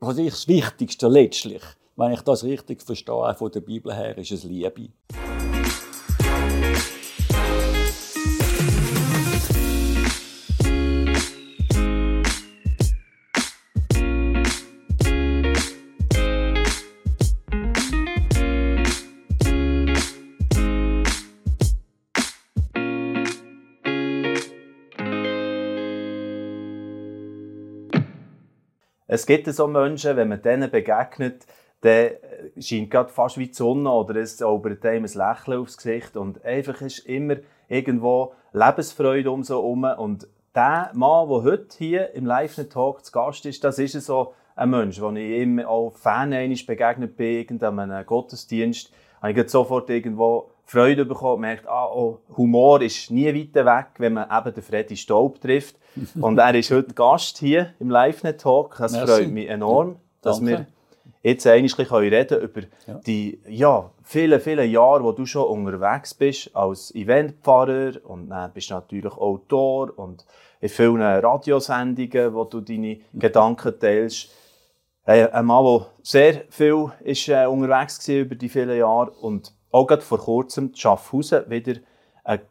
was ich das Wichtigste letztlich, wenn ich das richtig verstehe, von der Bibel her, ist es Liebe. Es gibt so Menschen, wenn man denen begegnet, dann scheint gerade fast wie die Sonne oder es zaubert einem ein Lächeln aufs Gesicht und einfach ist immer irgendwo Lebensfreude um so herum. Und der Mann, der heute hier im Live-Talk zu Gast ist, das ist so ein Mensch, den ich immer auch Fan begegnet bin, an einem Gottesdienst, habe ich sofort irgendwo Freude bekommen, merkt, ah, oh, Humor ist nie weiter weg, wenn man eben den Freddy Staub trifft. Und er ist heute Gast hier im LiveNet-Talk. Das Merci. freut mich enorm, dass Danke. wir jetzt ein bisschen reden über ja. die ja, vielen, vielen Jahre, wo du schon unterwegs bist als Eventpfarrer und dann bist du natürlich Autor und in vielen Radiosendungen, wo du deine Gedanken teilst. Ein Mann, der sehr viel ist, äh, unterwegs war über die vielen Jahre und auch gerade vor kurzem in Schaffhausen wieder eine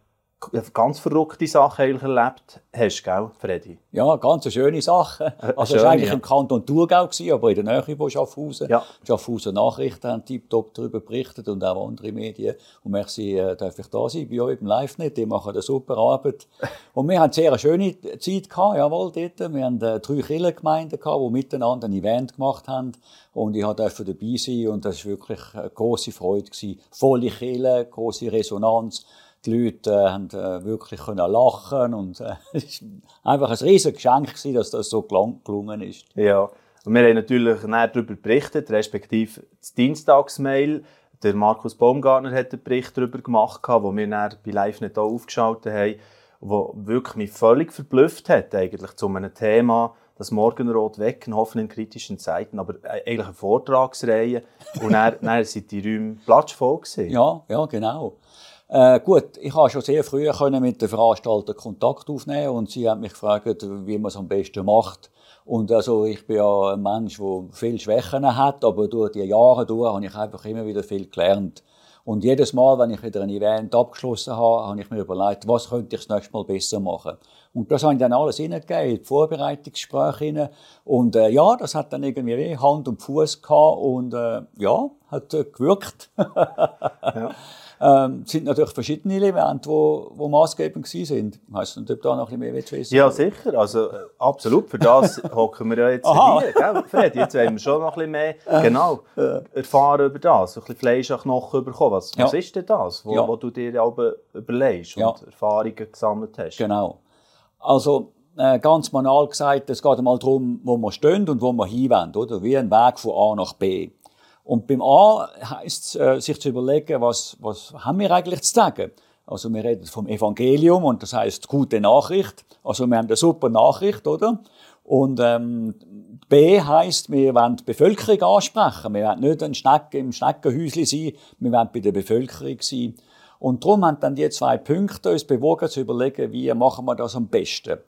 ganz verrückte Sache eigentlich erlebt hast, gell, Freddy? Ja, ganz schöne Sache. Also es war eigentlich ja. im Kanton Thurgau, aber in der Nähe von Schaffhausen. Ja. Schaffhausen Nachrichten haben tiptop darüber berichtet und auch andere Medien. Und merci, äh, darf ich da sein bei euch im Live-Net. Die machen eine super Arbeit. Und wir hatten sehr eine schöne Zeit gehabt, jawohl, dort. Wir hatten äh, drei Kirchengemeinden gehabt, die miteinander ein Event gemacht haben. Und ich durfte dabei sein und das war wirklich eine grosse Freude. Gewesen. Volle Kirche, grosse Resonanz die Leute äh, haben äh, wirklich können lachen und äh, es war einfach ein riesiges Geschenk, gewesen, dass das so gelungen ist. Ja, und wir haben natürlich darüber berichtet, respektive das Dienstagsmail. Der Markus Baumgartner hat einen Bericht darüber gemacht, wo wir dann bei Live nicht aufgeschaltet haben, wo wirklich mich völlig verblüfft hat, eigentlich zu einem Thema, das Morgenrot wecken, hoffen in kritischen Zeiten, aber äh, eigentlich eine Vortragsreihe. Und dann, dann sind die Räume platschvoll gewesen. Ja, ja, genau. Äh, gut, ich habe schon sehr früh können mit den Veranstaltern Kontakt aufnehmen und sie haben mich gefragt, wie man es am besten macht. Und also ich bin ja ein Mensch, der viel Schwächen hat, aber durch die Jahre durch habe ich einfach immer wieder viel gelernt. Und jedes Mal, wenn ich wieder ein Event abgeschlossen habe, habe ich mir überlegt, was könnte ich das nächste Mal besser machen. Und das habe ich dann alles hineingegeben, in die Vorbereitungsgespräche hinein. Und äh, ja, das hat dann irgendwie Hand und Fuß gehabt und äh, ja, hat äh, gewirkt. ja. Ähm, sind natürlich verschiedene Elemente, die, maßgebend sind. Weißt du, ob da noch ein bisschen mehr wissen Ja, sicher. Also, äh, absolut. Für das hocken wir ja jetzt Aha. hier. Gell, Fred? Jetzt wollen wir schon noch ein bisschen mehr genau, erfahren über das. Ein bisschen Fleisch an Knochen bekommen. Was, ja. was ist denn das, wo, ja. wo du dir überlegst und ja. Erfahrungen gesammelt hast? Genau. Also, äh, ganz banal gesagt, es geht einmal darum, wo wir stehen und wo wir hinwollen, oder? Wie ein Weg von A nach B. Und beim A heißt es, äh, sich zu überlegen, was, was haben wir eigentlich zu sagen? Also wir reden vom Evangelium und das heißt gute Nachricht. Also wir haben eine super Nachricht, oder? Und ähm, B heißt, wir wollen die Bevölkerung ansprechen. Wir wollen nicht ein Schneck im Schneckenhäuschen sein, wir wollen bei der Bevölkerung sein. Und darum haben dann die zwei Punkte uns bewogen zu überlegen, wie machen wir das am besten.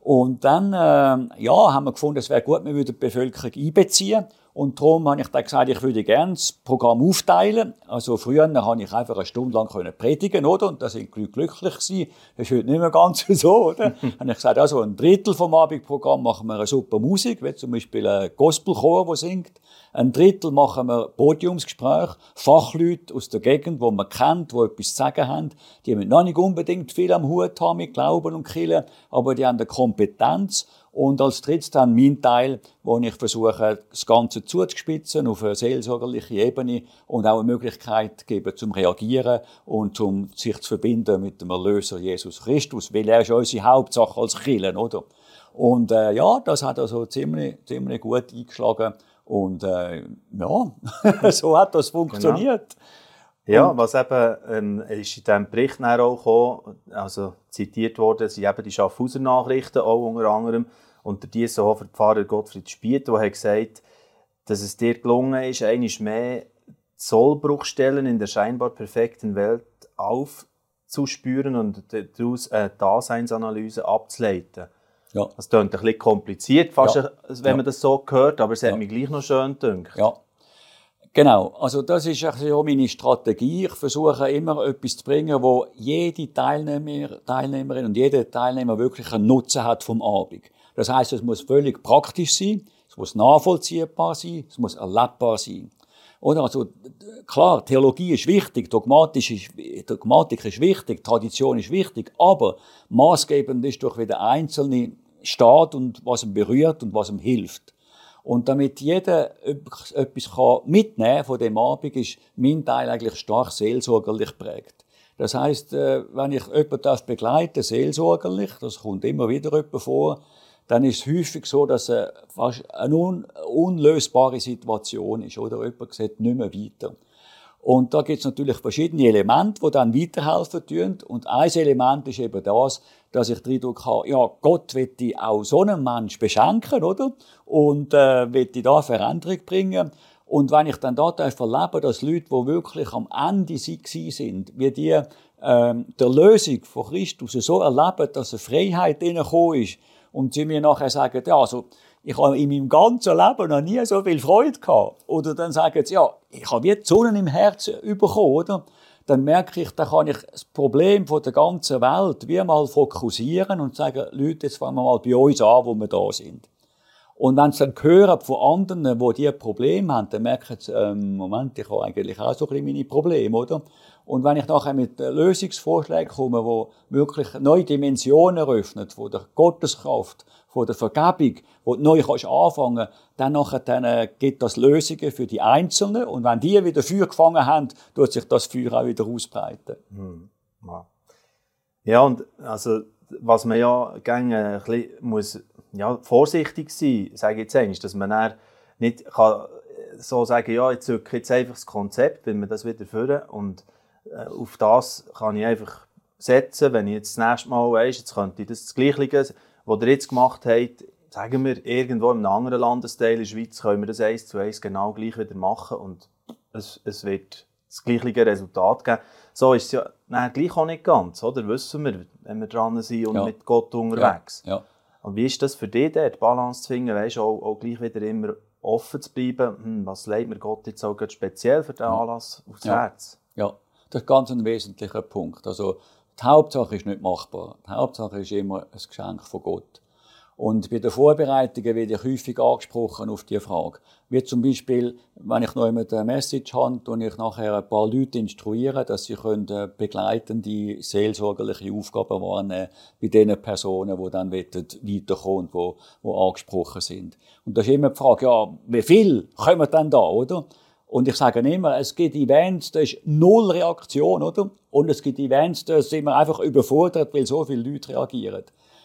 Und dann äh, ja, haben wir gefunden, es wäre gut, wir würden die Bevölkerung einbeziehen. Und darum habe ich dann gesagt, ich würde gerne das Programm aufteilen. Also früher habe ich einfach eine Stunde lang predigen, oder? Und da sind die glücklich gewesen. Das ist heute nicht mehr ganz so, oder? habe ich gesagt, also ein Drittel vom Abendprogramm machen wir eine super Musik, wie zum Beispiel ein Gospelchor, der singt. Ein Drittel machen wir Podiumsgespräche, Fachleute aus der Gegend, die man kennt, die etwas zu sagen haben. Die haben noch nicht unbedingt viel am Hut haben mit Glauben und Killen, aber die haben eine Kompetenz. Und als drittes dann mein Teil, wo ich versuche, das Ganze zuzuspitzen auf eine seelsorgerliche Ebene und auch eine Möglichkeit geben zum Reagieren und zum sich zu verbinden mit dem Erlöser Jesus Christus, weil er ist unsere Hauptsache als Kirchen, oder? Und äh, ja, das hat also ziemlich, ziemlich gut eingeschlagen und äh, ja, so hat das funktioniert. Genau. Ja, was eben ähm, ist in diesem Bericht auch gekommen, also zitiert worden, sind eben die Schaffhauser Nachrichten auch unter anderem unter Diessenhofer Pfarrer Gottfried Spiet, der hat gesagt, dass es dir gelungen ist, einmal mehr Sollbruchstellen in der scheinbar perfekten Welt aufzuspüren und daraus eine Daseinsanalyse abzuleiten. Ja. Das klingt ein bisschen kompliziert, fast, ja. wenn man das so hört, aber es hat ja. mich gleich noch schön gedacht. Ja. Genau, also das ist auch meine Strategie. Ich versuche immer etwas zu bringen, wo jede Teilnehmer, Teilnehmerin und jeder Teilnehmer wirklich einen Nutzen hat vom Abend. Das heißt, es muss völlig praktisch sein, es muss nachvollziehbar sein, es muss erlebbar sein. Oder? Also, klar, Theologie ist wichtig, Dogmatisch ist, Dogmatik ist wichtig, Tradition ist wichtig, aber maßgebend ist doch, wie der Einzelne steht und was ihm berührt und was ihm hilft. Und damit jeder etwas mitnehmen von dem Abend, ist mein Teil eigentlich stark seelsorgerlich prägt. Das heißt, äh, wenn ich jemanden begleite, seelsorgerlich, das kommt immer wieder jemand vor, dann ist es häufig so, dass es fast eine un unlösbare Situation ist. Oder jemand sieht nicht mehr weiter. Und da gibt es natürlich verschiedene Elemente, die dann weiterhelfen tun. Und ein Element ist eben das, dass ich den Eindruck habe, ja, Gott wird auch so einen Mensch beschenken, oder? Und äh, wird da Veränderung bringen. Und wenn ich dann da erlebe, dass Leute, die wirklich am Ende sind, wie die ähm, der Lösung von Christus so erleben, dass eine Freiheit ihnen ist, und sie mir nachher sagen, ja, also, ich habe in meinem ganzen Leben noch nie so viel Freude gehabt. Oder dann sagen sie, ja, ich habe jetzt Sonne im Herzen bekommen, oder? Dann merke ich, da kann ich das Problem der ganzen Welt wie mal fokussieren und sagen, Leute, jetzt fangen wir mal bei uns an, wo wir da sind. Und wenn sie dann hören von anderen, die diese Probleme haben, dann merken sie, ähm, Moment, ich habe eigentlich auch so ein bisschen meine Probleme, oder? Und wenn ich nachher mit Lösungsvorschlägen komme, wo wirklich neue Dimensionen eröffnen, von der Gotteskraft, von der Vergebung, wo du neu kannst anfangen, dann nachher dann, äh, gibt das Lösungen für die Einzelnen. Und wenn die wieder Feuer gefangen haben, tut sich das Feuer auch wieder ausbreiten. Hm. Ja, und also, was man ja gerne ein bisschen muss, ja, vorsichtig sein, sage ich jetzt einmal, dass man nicht kann so sagen, ja, ich zücke jetzt einfach das Konzept, wenn wir das wieder führen und äh, auf das kann ich einfach setzen, wenn ich jetzt das nächste Mal weiss, jetzt könnte ich das, das Gleiche, was ihr jetzt gemacht habt, sagen wir, irgendwo in einem anderen Landesteil in der Schweiz, können wir das eins zu eins genau gleich wieder machen und es, es wird das gleiche Resultat geben. So ist es ja nein, gleich auch nicht ganz, oder? Wissen wir, wenn wir dran sind und ja. mit Gott unterwegs. Ja. Ja. Und wie ist das für dich, die Balance zu finden, weißt, auch, auch gleich wieder immer offen zu bleiben, hm, was leitet mir Gott jetzt auch speziell für den Anlass aufs Herz? Ja. Das ist ganz ein wesentlicher Punkt. Also, die Hauptsache ist nicht machbar. Die Hauptsache ist immer ein Geschenk von Gott. Und bei den Vorbereitungen werde ich häufig angesprochen auf diese Frage. Wie zum Beispiel, wenn ich noch eine Message habe und ich nachher ein paar Leute instruiere, dass sie äh, begleitende, seelsorgerliche Aufgaben wahrnehmen bei den Personen, die dann weiterkommen und die, die angesprochen sind. Und da ist immer die Frage, ja, wie viel kommen denn da, oder? Und ich sage immer, es gibt Events, da ist null Reaktion, oder? Und es gibt Events, da sind wir einfach überfordert, weil so viele Leute reagieren.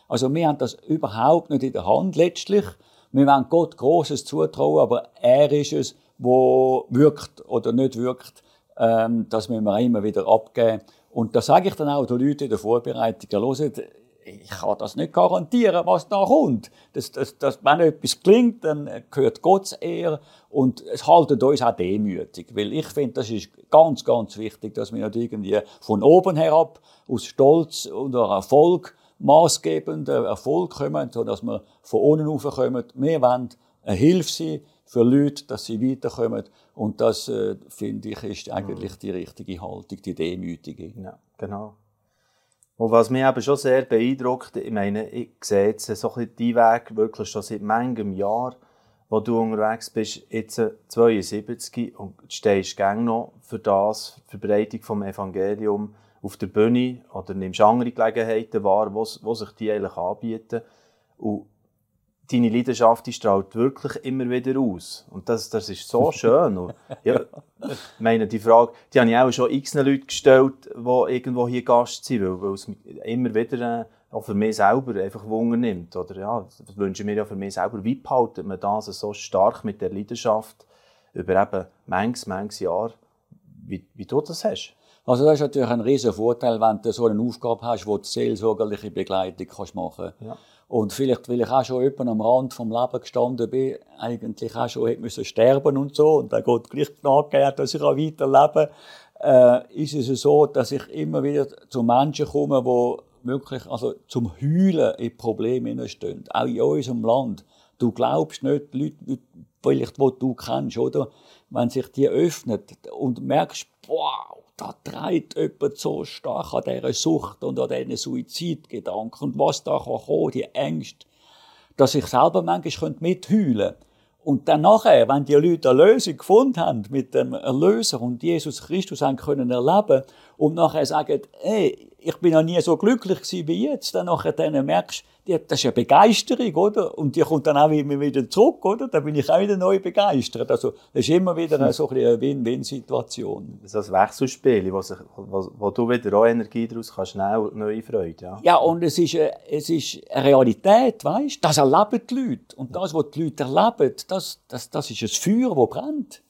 Also wir haben das überhaupt nicht in der Hand letztlich. Wir wollen Gott Großes zutrauen, aber er ist es, wo wirkt oder nicht wirkt. Ähm, das müssen wir immer wieder abgeben. Und da sage ich dann auch den Leuten in der Vorbereitung, hört, ich kann das nicht garantieren, was da kommt. Das, das, das, wenn etwas klingt, dann gehört Gott eher und es haltet uns auch demütig, weil ich finde, das ist ganz, ganz wichtig, dass wir nicht irgendwie von oben herab aus Stolz oder Erfolg maßgebenden Erfolg kommen, sondern dass wir von unten rauf kommen. Wir wollen eine Hilfe sein für Leute, dass sie weiterkommen und das, äh, finde ich, ist eigentlich die richtige Haltung, die demütige. Ja, genau. Und was mich eben schon sehr beeindruckt, ich meine, ich sehe jetzt so ein bisschen deinen Weg wirklich schon seit manchem Jahr, wo du unterwegs bist, jetzt 72 und stehst gern noch für das, für die Verbreitung vom Evangelium auf der Bühne oder nimmst andere Gelegenheiten wahr, wo, wo sich die eigentlich anbieten. Und deine Leidenschaft die strahlt wirklich immer wieder aus. Und das, das ist so schön. Und, ja, ich meine, die Frage, die habe ich auch schon x Leute gestellt, die irgendwo hier Gast sind, weil, weil es immer wieder äh, auch für mich selber einfach Wunder nimmt. Oder ja, das wünsche ich mir ja für mich selber. Wie behaltet man das so stark mit der Leidenschaft über eben manches, manches Jahr, wie, wie du das hast? Also das ist natürlich ein riesen Vorteil, wenn du so eine Aufgabe hast, wo du seelsorgerliche Begleitung kannst machen kannst. Ja. Und vielleicht, weil ich auch schon jemand am Rand vom Leben gestanden bin, eigentlich auch schon hätte müssen sterben und so, und dann Gott gleich nachgegeben dass ich auch weiterlebe, äh, ist es so, dass ich immer wieder zu Menschen komme, die wirklich also zum Heulen in Probleme stehen, auch in unserem Land. Du glaubst nicht, Leute, vielleicht, die du kennst, oder? Wenn sich die öffnet und merkst, wow, da treibt jemand so stark an dieser Sucht und an diesen Suizidgedanken und was da kann kommen, die Ängste, dass ich selber manchmal mitheulen könnte. Und dann nachher, wenn die Leute eine Lösung gefunden haben mit dem Erlöser und Jesus Christus haben können erleben und nachher sagen, ey, ich bin noch nie so glücklich wie jetzt, dann nachher dann merkst die, das ist eine Begeisterung, oder? Und die kommt dann auch immer wieder zurück, oder? Dann bin ich auch wieder neu begeistert. Also, das ist immer wieder eine, so eine Win-Win-Situation. Das ist ein Wechselspiel, wo, sich, wo, wo, du wieder auch Energie daraus kannst, schnell neue Freude, ja. Ja, und es ist, eine, es ist eine Realität, weißt? Das erleben die Leute. Und das, was die Leute erleben, das, das, das ist ein Feuer, das brennt.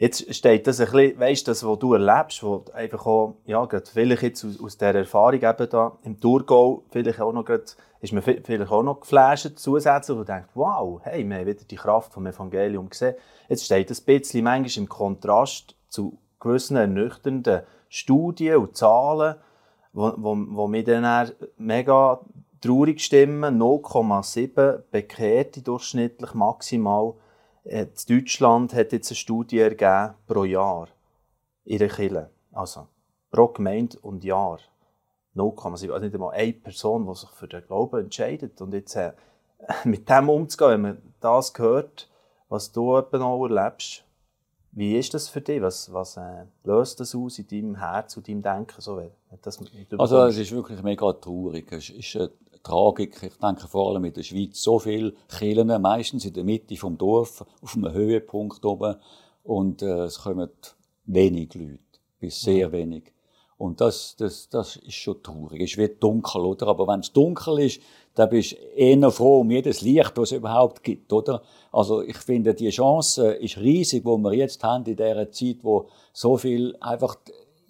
Jetzt steht das ein bisschen, weißt das, was du erlebst, wo einfach auch, ja, gerade vielleicht jetzt aus, aus dieser Erfahrung eben da im Thurgau, vielleicht auch noch gerade, ist mir vielleicht auch noch geflasht zusätzlich und denkt, wow, hey, wir haben wieder die Kraft vom Evangelium gesehen. Jetzt steht das ein bisschen manchmal im Kontrast zu gewissen ernüchternden Studien und Zahlen, wo, wo, wo mich dann mega traurig stimmen. 0,7 Bekehrte durchschnittlich maximal in Deutschland hat jetzt eine Studie ergeben pro Jahr in der Kirche. Also pro Gemeinde und Jahr. 0,7. Also nicht einmal eine Person, die sich für den Glauben entscheidet. Und jetzt äh, mit dem umzugehen, wenn man das hört, was du eben auch erlebst, wie ist das für dich? Was, was äh, löst das aus in deinem Herz und deinem Denken? So, das also es ist wirklich mega traurig. Es ist eine Tragik. Ich denke vor allem in der Schweiz so viele Kirchen, meistens in der Mitte vom Dorf, auf einem Höhepunkt oben. Und äh, es kommen wenig Leute, bis sehr wenig. Und das, das, das ist schon traurig. Es wird dunkel, oder? Aber wenn es dunkel ist, dann bist du eher froh um jedes Licht, das es überhaupt gibt, oder? Also ich finde, die Chance ist riesig, wo wir jetzt haben in dieser Zeit, wo so viel einfach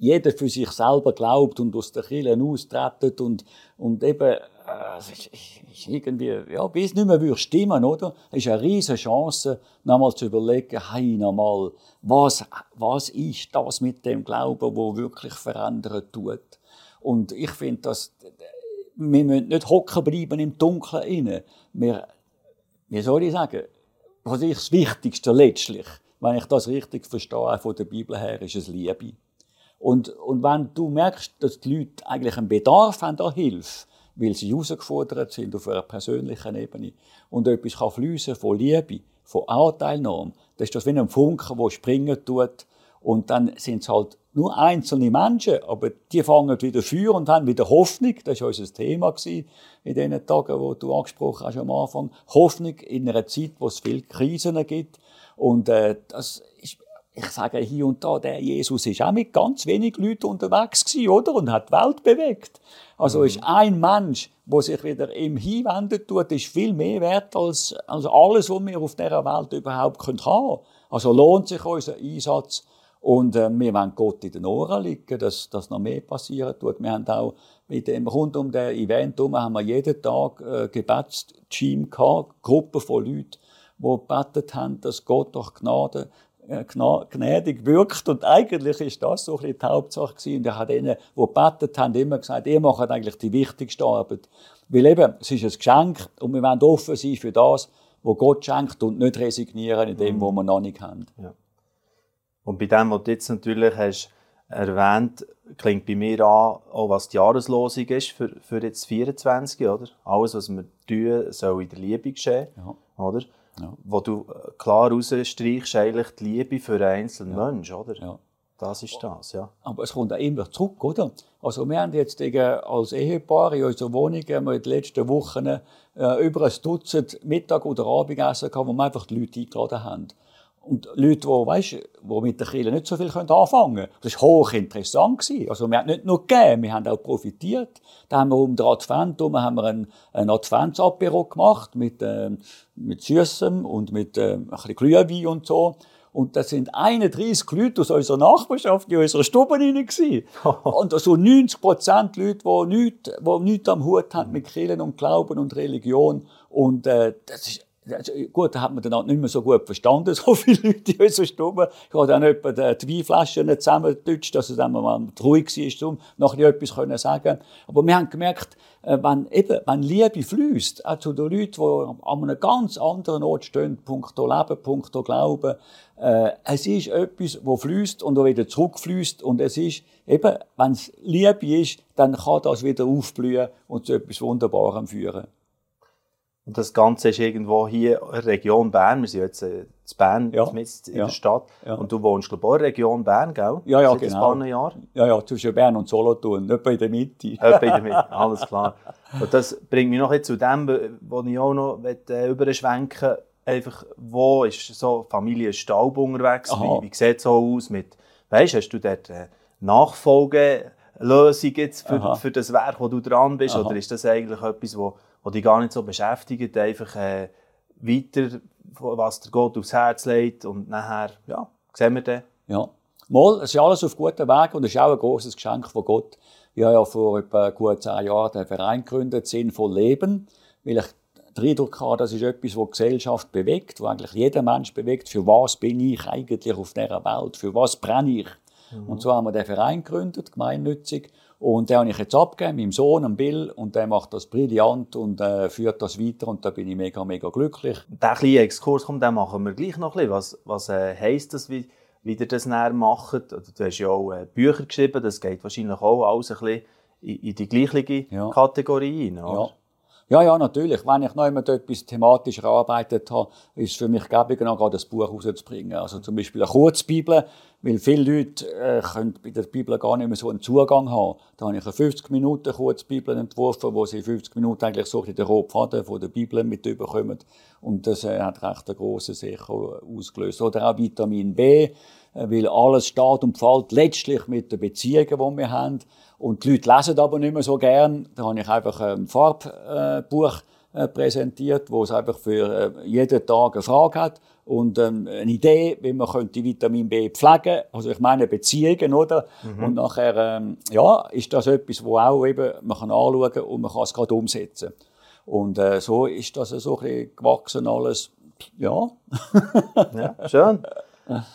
jeder für sich selber glaubt und aus der Kirche austritt und, und eben also ist irgendwie, ja, bis nicht mehr würde stimmen, oder? Es ist eine riesige Chance, nochmal zu überlegen, hey, nochmal, was, was ist das mit dem Glauben, wo wirklich verändern tut? Und ich finde, dass, wir müssen nicht hocken bleiben im Dunkeln inne. Wir, wie soll ich sagen, was ist das Wichtigste letztlich, wenn ich das richtig verstehe, von der Bibel her, ist es Liebe. Und, und wenn du merkst, dass die Leute eigentlich einen Bedarf haben an Hilfe, weil sie herausgefordert sind auf einer persönlichen Ebene und etwas kann fließen von Liebe, von Anteilnahme, das ist das wie ein Funken, der springen tut und dann sind es halt nur einzelne Menschen, aber die fangen wieder Feuer und haben wieder Hoffnung. Das war unser Thema in diesen Tagen, wo du angesprochen hast am Anfang. Hoffnung in einer Zeit, wo es viele Krisen gibt. Und äh, das ich sage hier und da, der Jesus ist auch mit ganz wenig Leuten unterwegs gewesen, oder? Und hat die Welt bewegt. Also mhm. ist ein Mensch, der sich wieder ihm hinwenden tut, ist viel mehr wert als, als alles, was wir auf dieser Welt überhaupt haben können. Also lohnt sich unser Einsatz. Und äh, wir wollen Gott in den Ohren liegen, dass, dass noch mehr passieren tut. Wir haben auch mit dem, rund um das Event herum, haben wir jeden Tag äh, Gebetsteam gehabt, Gruppen von Leuten, die gebetet haben, dass Gott durch Gnade gnädig wirkt. Und eigentlich ist das so ein bisschen die Hauptsache gewesen. Und ich habe denen, die gebetet haben, immer gesagt, ihr macht eigentlich die wichtigste Arbeit. Weil eben, es ist ein Geschenk und wir wollen offen sein für das, was Gott schenkt und nicht resignieren in dem, mhm. was wir noch nicht haben. Ja. Und bei dem, was du jetzt natürlich hast erwähnt, klingt bei mir an, auch was die Jahreslosung ist für, für jetzt 24, oder? Alles, was wir tun, soll in der Liebe geschehen, ja. oder? Ja. Wo du äh, klar rausstreichst, eigentlich die Liebe für einen einzelnen ja. Menschen, oder? Ja. Das ist das, ja. Aber es kommt auch immer zurück, oder? Also wir haben jetzt als Ehepaar in unserer Wohnung in den letzten Wochen äh, über ein Dutzend Mittag- oder Abendessen gehabt, wo wir einfach die Leute eingeladen haben. Und Leute, die, weißt, die mit der Kirche nicht so viel anfangen können. Das war hochinteressant. Also wir haben nicht nur gegeben, wir haben auch profitiert. Da haben wir um den Advent herum haben wir ein, ein Adventsapero gemacht mit, äh, mit Süßem und mit äh, ein bisschen Glühwein und so. Und da sind 31 Leute aus unserer Nachbarschaft in unserer Stube rein Und so 90 Prozent Leute, die nichts, die nichts am Hut haben mit Kirchen und Glauben und Religion. Und äh, das ist also, gut, da hat man dann auch nicht mehr so gut verstanden, so viele Leute in unserer Stube. Ich habe dann etwa die Weinflaschen zusammengetutscht, dass es dann mal ruhig war, um noch etwas können sagen Aber wir haben gemerkt, äh, wenn, eben, wenn Liebe fließt, auch zu den Leuten, die an einem ganz anderen Ort stehen, punkto Leben, punkto Glauben, äh, es ist etwas, wo fließt und wieder zurückfließt und es ist eben, wenn es Liebe ist, dann kann das wieder aufblühen und zu etwas Wunderbarem führen. Und das Ganze ist irgendwo hier in der Region Bern. Wir sind jetzt äh, in Bern, ja. in der Stadt. Ja. Und du wohnst, glaube ich, auch in der Region Bern, gell? Ja, ja, Seit genau. Ein Jahr? Ja, ja, zwischen Bern und Solothurn, nicht in der Mitte. Etwa in der Mitte, alles klar. Und das bringt mich noch zu dem, wo ich auch noch äh, überschwenken einfach, wo ist so Familie Staub unterwegs? Wie, wie sieht es so aus? Mit, weißt, hast du dort äh, Nachfolgelösung jetzt für, für das Werk, wo du dran bist? Aha. Oder ist das eigentlich etwas, wo die dich gar nicht so beschäftigt, einfach äh, weiter, was der Gott aufs Herz legt und nachher, ja, sehen wir dann. Ja, mal, es ist alles auf gutem Weg und es ist auch ein großes Geschenk von Gott. Ich habe ja vor etwa gut zehn Jahren den Verein gegründet, Sinnvoll Leben, weil ich den Eindruck habe, das ist etwas, was die Gesellschaft bewegt, was eigentlich jeder Mensch bewegt. Für was bin ich eigentlich auf dieser Welt? Für was brenne ich? Mhm. Und so haben wir den Verein gegründet, gemeinnützig. Und den habe ich jetzt abgegeben, meinem Sohn, Bill, und der macht das brillant und äh, führt das weiter und da bin ich mega, mega glücklich. Der kleine Exkurs, komm, den machen wir gleich noch ein bisschen. Was, was äh, heisst das, wie, wie ihr das näher macht? Du hast ja auch äh, Bücher geschrieben, das geht wahrscheinlich auch alles ein bisschen in, in die gleiche ja. Kategorie rein, oder? Ja. Ja, ja, natürlich. Wenn ich noch immer etwas thematisch erarbeitet habe, ist es für mich gäbig, noch gerade ein Buch rauszubringen. Also zum Beispiel eine Kurzbibel, weil viele Leute äh, können bei der Bibel gar nicht mehr so einen Zugang haben. Da habe ich eine 50 Minuten Kurzbibel entworfen, wo sie 50 Minuten eigentlich so den roten Faden von der Bibel mit überkommen. Und das äh, hat recht einen grossen Sicher ausgelöst. Oder auch Vitamin B, äh, weil alles steht und fällt letztlich mit den Beziehungen, die wir haben. Und die Leute lesen aber nicht mehr so gern. Da habe ich einfach ein Farbbuch äh, präsentiert, wo es einfach für äh, jeden Tag eine Frage hat und ähm, eine Idee, wie man könnte Vitamin B pflegen, also ich meine Beziehungen, oder? Mhm. Und nachher, ähm, ja, ist das etwas, wo auch eben man kann anschauen und man kann es gerade umsetzen. Und äh, so ist das so ein bisschen gewachsen alles, ja. ja, schön.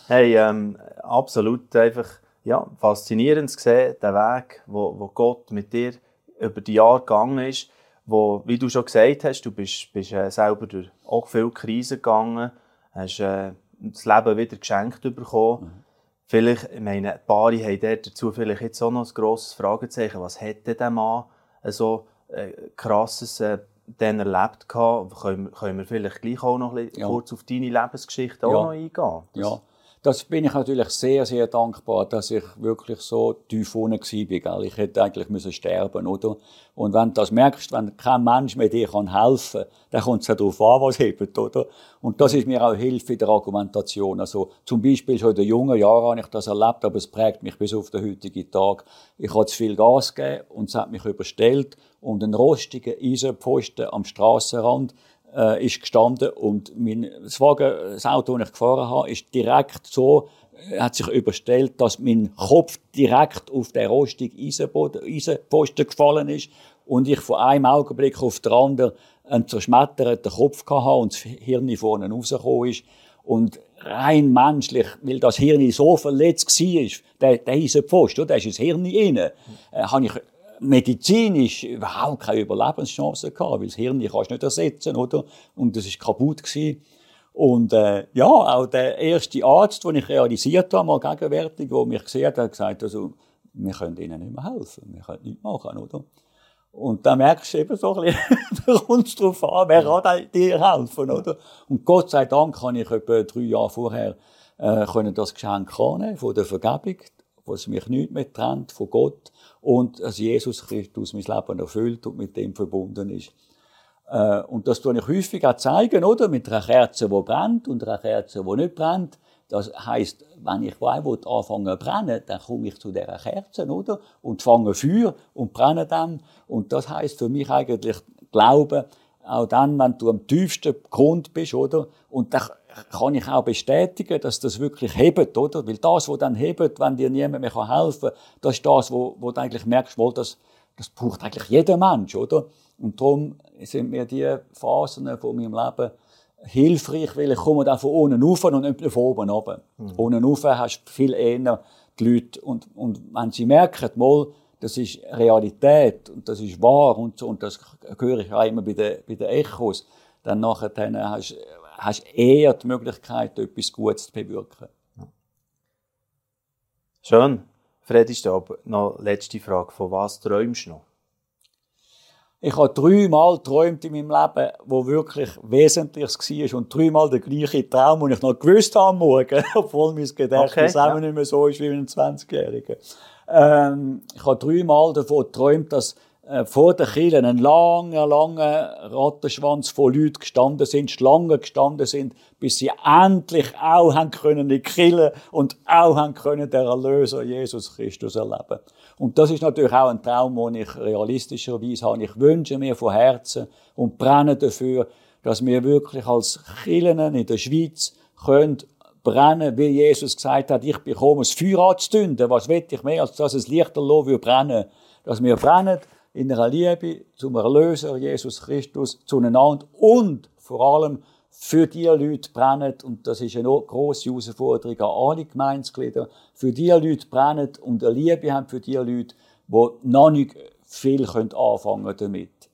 Hey, ähm, absolut einfach ja, faszinierend zu sehen, der Weg, wo, wo Gott mit dir über die Jahre gegangen ist, wo, wie du schon gesagt hast, du bist, bist äh, selber durch auch viele Krisen gegangen, hast äh, das Leben wieder geschenkt bekommen. Mhm. Vielleicht, ich meine, ein paar haben dazu vielleicht jetzt auch noch ein grosses Fragezeichen. Was hätte der Mann so äh, krasses äh, dann erlebt gehabt? Können, können wir vielleicht gleich auch noch ja. kurz auf deine Lebensgeschichte auch ja. noch eingehen? Das ja das bin ich natürlich sehr, sehr dankbar, dass ich wirklich so tief unten war. Ich hätte eigentlich müssen sterben oder? Und wenn du das merkst, wenn kein Mensch mehr dir helfen kann, dann kommt es ja darauf an, was hebt, oder? Und das ist mir auch Hilfe in der Argumentation. Also, zum Beispiel schon in den jungen Jahren habe ich das erlebt, aber es prägt mich bis auf den heutigen Tag. Ich habe zu viel Gas gegeben und es hat mich überstellt und ein rostiger Eisenpfosten am Strassenrand äh, ist gestanden und mein, Wagen, das Auto, das ich gefahren habe, ist direkt so, äh, hat sich überstellt, dass mein Kopf direkt auf den rostigen Eisenposten gefallen ist und ich von einem Augenblick auf den anderen einen zerschmetterten Kopf hatte und das Hirn vorne rausgekommen ist. Und rein menschlich, weil das Hirn so verletzt war, der, der Eisenpfosten, da ist das Hirn rein, äh, habe ich medizinisch überhaupt keine Überlebenschance gehabt, weil das Hirn kannst du nicht ersetzen, oder? Und das ist kaputt gewesen. Und äh, ja, auch der erste Arzt, den ich realisiert habe, mal gegenwärtig, der mich gesehen hat, hat gesagt, also, wir können ihnen nicht mehr helfen, wir können nichts machen, oder? Und dann merkst du eben so ein bisschen, es darauf an, wer kann dir helfen, oder? Und Gott sei Dank habe ich etwa drei Jahre vorher äh, können das Geschenk annehmen von der Vergebung, was mich nicht mehr trennt von Gott und dass Jesus Christus mein Leben erfüllt und mit dem verbunden ist. Äh, und das tue ich häufig auch zeigen, oder? Mit einer Kerze, die brennt und einer Kerze, die nicht brennt. Das heisst, wenn ich will, anfangen zu brennen, dann komme ich zu dieser Kerze, oder? Und fange Feuer und brenne dann. Und das heisst für mich eigentlich Glauben, auch dann, wenn du am tiefsten Grund bist, oder? Und dann kann ich auch bestätigen, dass das wirklich hebt, oder? Weil das, was dann hebt, wenn dir niemand mehr helfen kann, das ist das, wo, wo du eigentlich merkst, wohl, das, das braucht eigentlich jeder Mensch, oder? Und darum sind mir die Phasen von meinem Leben hilfreich, weil ich komme da von unten rauf und nicht von oben runter. Mhm. Unten rauf hast du viel eher die Leute und, und wenn sie merken, mal, das ist Realität und das ist wahr und so, und das höre ich auch immer bei den, bei den Echos, dann nachher dann hast du eher die Möglichkeit, etwas Gutes zu bewirken. Schön. Freddy Stab, noch letzte Frage. Von was träumst du noch? Ich habe dreimal geträumt in meinem Leben, wo wirklich Wesentliches war. Und dreimal der gleiche Traum, den ich noch gewusst habe am Morgen, obwohl mein Gedächtnis okay, auch ja. nicht mehr so ist wie ein 20-Jähriger. Ähm, ich habe dreimal davon geträumt, dass vor der Kirche ein langer, langer Rattenschwanz von Leuten gestanden sind, Schlangen gestanden sind, bis sie endlich auch haben können in die Kirche und auch haben können den Erlöser Jesus Christus erleben. Und das ist natürlich auch ein Traum, den ich realistischerweise habe. Ich wünsche mir von Herzen und brenne dafür, dass wir wirklich als Kirchen in der Schweiz können brennen, wie Jesus gesagt hat, ich bekomme das Feuer anzuzünden. Was will ich mehr, als dass es lichterloh brennen Dass wir brennen in einer Liebe zum Erlöser Jesus Christus zueinander und vor allem für die Leute brennen, und das ist eine grosse Herausforderung an alle Gemeinsglieder, für die Leute brennen und eine Liebe haben für die Leute, die noch nicht viel anfangen können damit.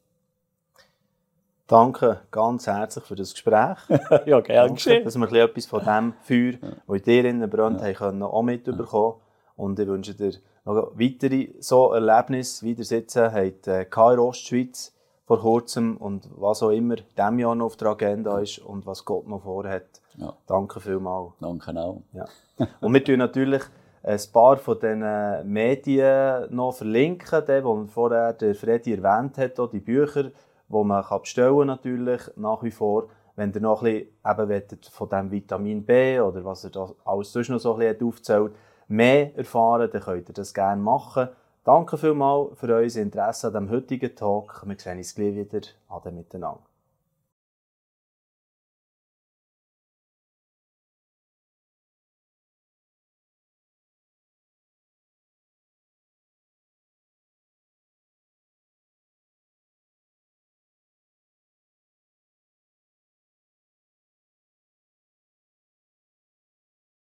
Danke ganz herzlich für das Gespräch. ja, gerne Danke, dass wir etwas von dem Feuer, das in dir brennt, ja. haben auch mitbekommen. Und ich wünsche dir noch weitere so Erlebnisse wieder sitzen hat äh, in Ostschweiz vor kurzem und was auch immer diesem Jahr noch auf der Agenda ist und was Gott noch vorhat. Ja. Danke vielmals. Danke auch. Ja. Und wir tun natürlich ein paar von den Medien noch verlinken, die, die vorher der Freddy erwähnt hat, auch die Bücher, die man kann bestellen natürlich nach wie vor. Wenn ihr noch ein bisschen eben von dem Vitamin B oder was er da alles sonst noch so ein bisschen aufzählt, mehr erfahren, dann könnt ihr das gerne machen. Danke vielmals für euer Interesse an diesem heutigen Talk. Wir sehen uns gleich wieder. Ade miteinander.